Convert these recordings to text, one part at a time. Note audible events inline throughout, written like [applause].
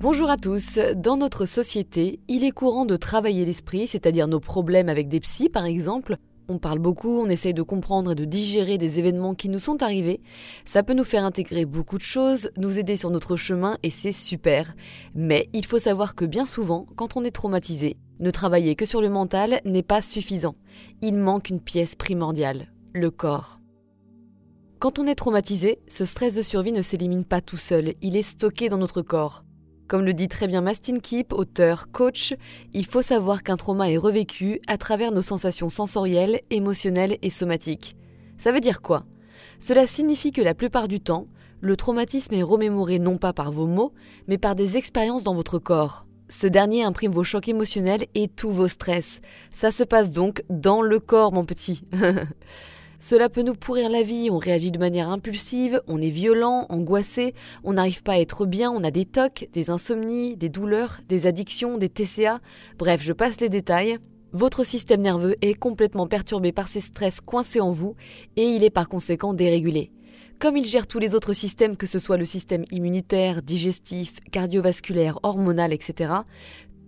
Bonjour à tous. Dans notre société, il est courant de travailler l'esprit, c'est-à-dire nos problèmes avec des psys par exemple. On parle beaucoup, on essaye de comprendre et de digérer des événements qui nous sont arrivés. Ça peut nous faire intégrer beaucoup de choses, nous aider sur notre chemin et c'est super. Mais il faut savoir que bien souvent, quand on est traumatisé, ne travailler que sur le mental n'est pas suffisant. Il manque une pièce primordiale, le corps. Quand on est traumatisé, ce stress de survie ne s'élimine pas tout seul, il est stocké dans notre corps. Comme le dit très bien Mastin Keep, auteur, coach, il faut savoir qu'un trauma est revécu à travers nos sensations sensorielles, émotionnelles et somatiques. Ça veut dire quoi? Cela signifie que la plupart du temps, le traumatisme est remémoré non pas par vos mots, mais par des expériences dans votre corps. Ce dernier imprime vos chocs émotionnels et tous vos stress. Ça se passe donc dans le corps, mon petit. [laughs] Cela peut nous pourrir la vie, on réagit de manière impulsive, on est violent, angoissé, on n'arrive pas à être bien, on a des tocs, des insomnies, des douleurs, des addictions, des TCA, bref, je passe les détails. Votre système nerveux est complètement perturbé par ces stress coincés en vous et il est par conséquent dérégulé. Comme il gère tous les autres systèmes, que ce soit le système immunitaire, digestif, cardiovasculaire, hormonal, etc.,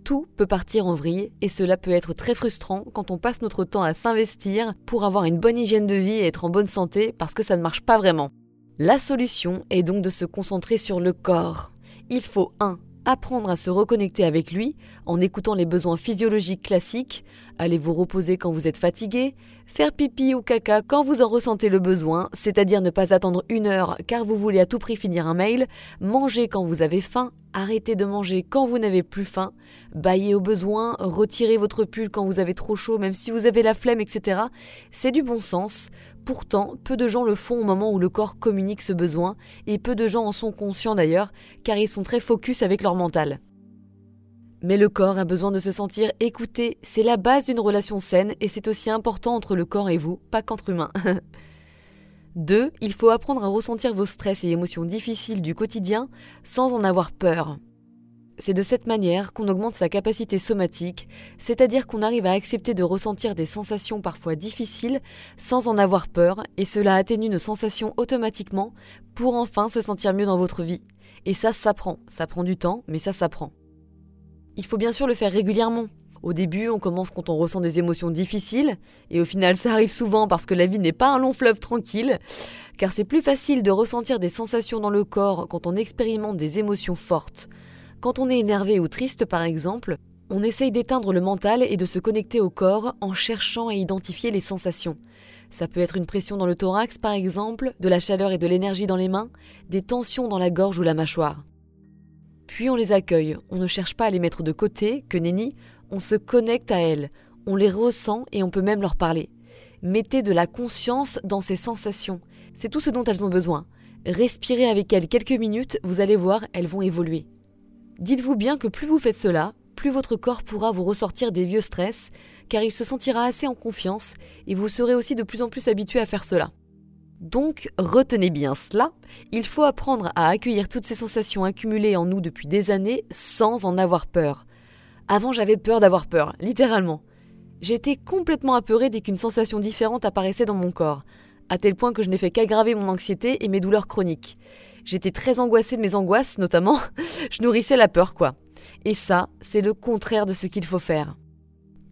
tout peut partir en vrille et cela peut être très frustrant quand on passe notre temps à s'investir pour avoir une bonne hygiène de vie et être en bonne santé parce que ça ne marche pas vraiment. La solution est donc de se concentrer sur le corps. Il faut 1 apprendre à se reconnecter avec lui en écoutant les besoins physiologiques classiques, allez vous reposer quand vous êtes fatigué, faire pipi ou caca quand vous en ressentez le besoin, c'est-à-dire ne pas attendre une heure car vous voulez à tout prix finir un mail, manger quand vous avez faim, arrêter de manger quand vous n'avez plus faim, bailler au besoin, retirer votre pull quand vous avez trop chaud même si vous avez la flemme, etc. C'est du bon sens. Pourtant, peu de gens le font au moment où le corps communique ce besoin, et peu de gens en sont conscients d'ailleurs, car ils sont très focus avec leur mental. Mais le corps a besoin de se sentir écouté, c'est la base d'une relation saine et c'est aussi important entre le corps et vous, pas qu'entre humains. [laughs] 2. Il faut apprendre à ressentir vos stress et émotions difficiles du quotidien sans en avoir peur. C'est de cette manière qu'on augmente sa capacité somatique, c'est-à-dire qu'on arrive à accepter de ressentir des sensations parfois difficiles sans en avoir peur, et cela atténue nos sensations automatiquement pour enfin se sentir mieux dans votre vie. Et ça s'apprend, ça prend du temps, mais ça s'apprend. Il faut bien sûr le faire régulièrement. Au début, on commence quand on ressent des émotions difficiles, et au final ça arrive souvent parce que la vie n'est pas un long fleuve tranquille, car c'est plus facile de ressentir des sensations dans le corps quand on expérimente des émotions fortes. Quand on est énervé ou triste par exemple, on essaye d'éteindre le mental et de se connecter au corps en cherchant à identifier les sensations. Ça peut être une pression dans le thorax par exemple, de la chaleur et de l'énergie dans les mains, des tensions dans la gorge ou la mâchoire. Puis on les accueille, on ne cherche pas à les mettre de côté, que nenni, on se connecte à elles, on les ressent et on peut même leur parler. Mettez de la conscience dans ces sensations, c'est tout ce dont elles ont besoin. Respirez avec elles quelques minutes, vous allez voir, elles vont évoluer. Dites-vous bien que plus vous faites cela, plus votre corps pourra vous ressortir des vieux stress, car il se sentira assez en confiance et vous serez aussi de plus en plus habitué à faire cela. Donc, retenez bien cela, il faut apprendre à accueillir toutes ces sensations accumulées en nous depuis des années sans en avoir peur. Avant, j'avais peur d'avoir peur, littéralement. J'étais complètement apeurée dès qu'une sensation différente apparaissait dans mon corps, à tel point que je n'ai fait qu'aggraver mon anxiété et mes douleurs chroniques. J'étais très angoissée de mes angoisses, notamment. [laughs] je nourrissais la peur, quoi. Et ça, c'est le contraire de ce qu'il faut faire.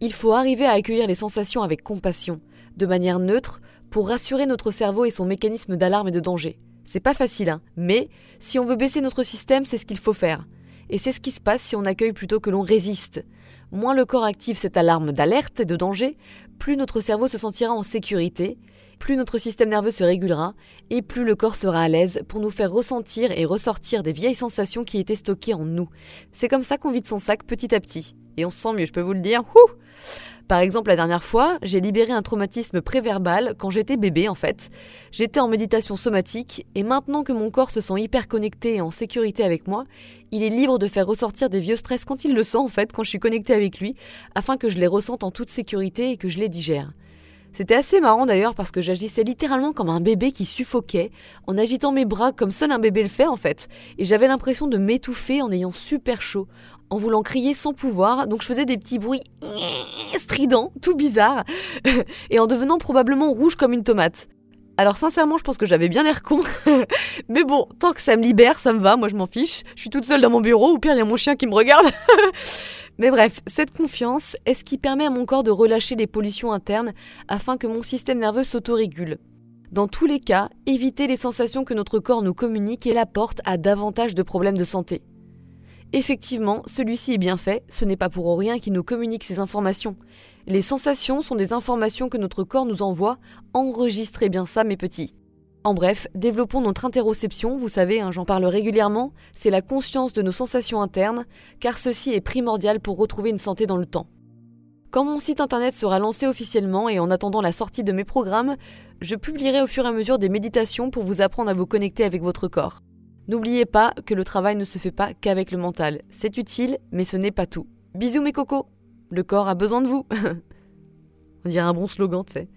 Il faut arriver à accueillir les sensations avec compassion, de manière neutre, pour rassurer notre cerveau et son mécanisme d'alarme et de danger. C'est pas facile, hein, mais si on veut baisser notre système, c'est ce qu'il faut faire. Et c'est ce qui se passe si on accueille plutôt que l'on résiste. Moins le corps active cette alarme d'alerte et de danger, plus notre cerveau se sentira en sécurité, plus notre système nerveux se régulera et plus le corps sera à l'aise pour nous faire ressentir et ressortir des vieilles sensations qui étaient stockées en nous. C'est comme ça qu'on vide son sac petit à petit. Et on se sent mieux, je peux vous le dire. Par exemple, la dernière fois, j'ai libéré un traumatisme préverbal quand j'étais bébé en fait. J'étais en méditation somatique et maintenant que mon corps se sent hyper connecté et en sécurité avec moi, il est libre de faire ressortir des vieux stress quand il le sent en fait, quand je suis connecté avec lui, afin que je les ressente en toute sécurité et que je les digère. C'était assez marrant d'ailleurs parce que j'agissais littéralement comme un bébé qui suffoquait, en agitant mes bras comme seul un bébé le fait en fait, et j'avais l'impression de m'étouffer en ayant super chaud, en voulant crier sans pouvoir, donc je faisais des petits bruits stridents, tout bizarres, [laughs] et en devenant probablement rouge comme une tomate. Alors sincèrement, je pense que j'avais bien l'air con. [laughs] Mais bon, tant que ça me libère, ça me va, moi je m'en fiche. Je suis toute seule dans mon bureau, ou pire, il y a mon chien qui me regarde. [laughs] Mais bref, cette confiance est ce qui permet à mon corps de relâcher les pollutions internes afin que mon système nerveux s'autorégule? Dans tous les cas, éviter les sensations que notre corps nous communique est la porte à davantage de problèmes de santé. Effectivement, celui-ci est bien fait, ce n'est pas pour rien qu'il nous communique ces informations. Les sensations sont des informations que notre corps nous envoie, enregistrez bien ça mes petits. En bref, développons notre interoception, vous savez, hein, j'en parle régulièrement, c'est la conscience de nos sensations internes, car ceci est primordial pour retrouver une santé dans le temps. Quand mon site internet sera lancé officiellement et en attendant la sortie de mes programmes, je publierai au fur et à mesure des méditations pour vous apprendre à vous connecter avec votre corps. N'oubliez pas que le travail ne se fait pas qu'avec le mental. C'est utile, mais ce n'est pas tout. Bisous mes cocos Le corps a besoin de vous [laughs] On dirait un bon slogan, tu sais.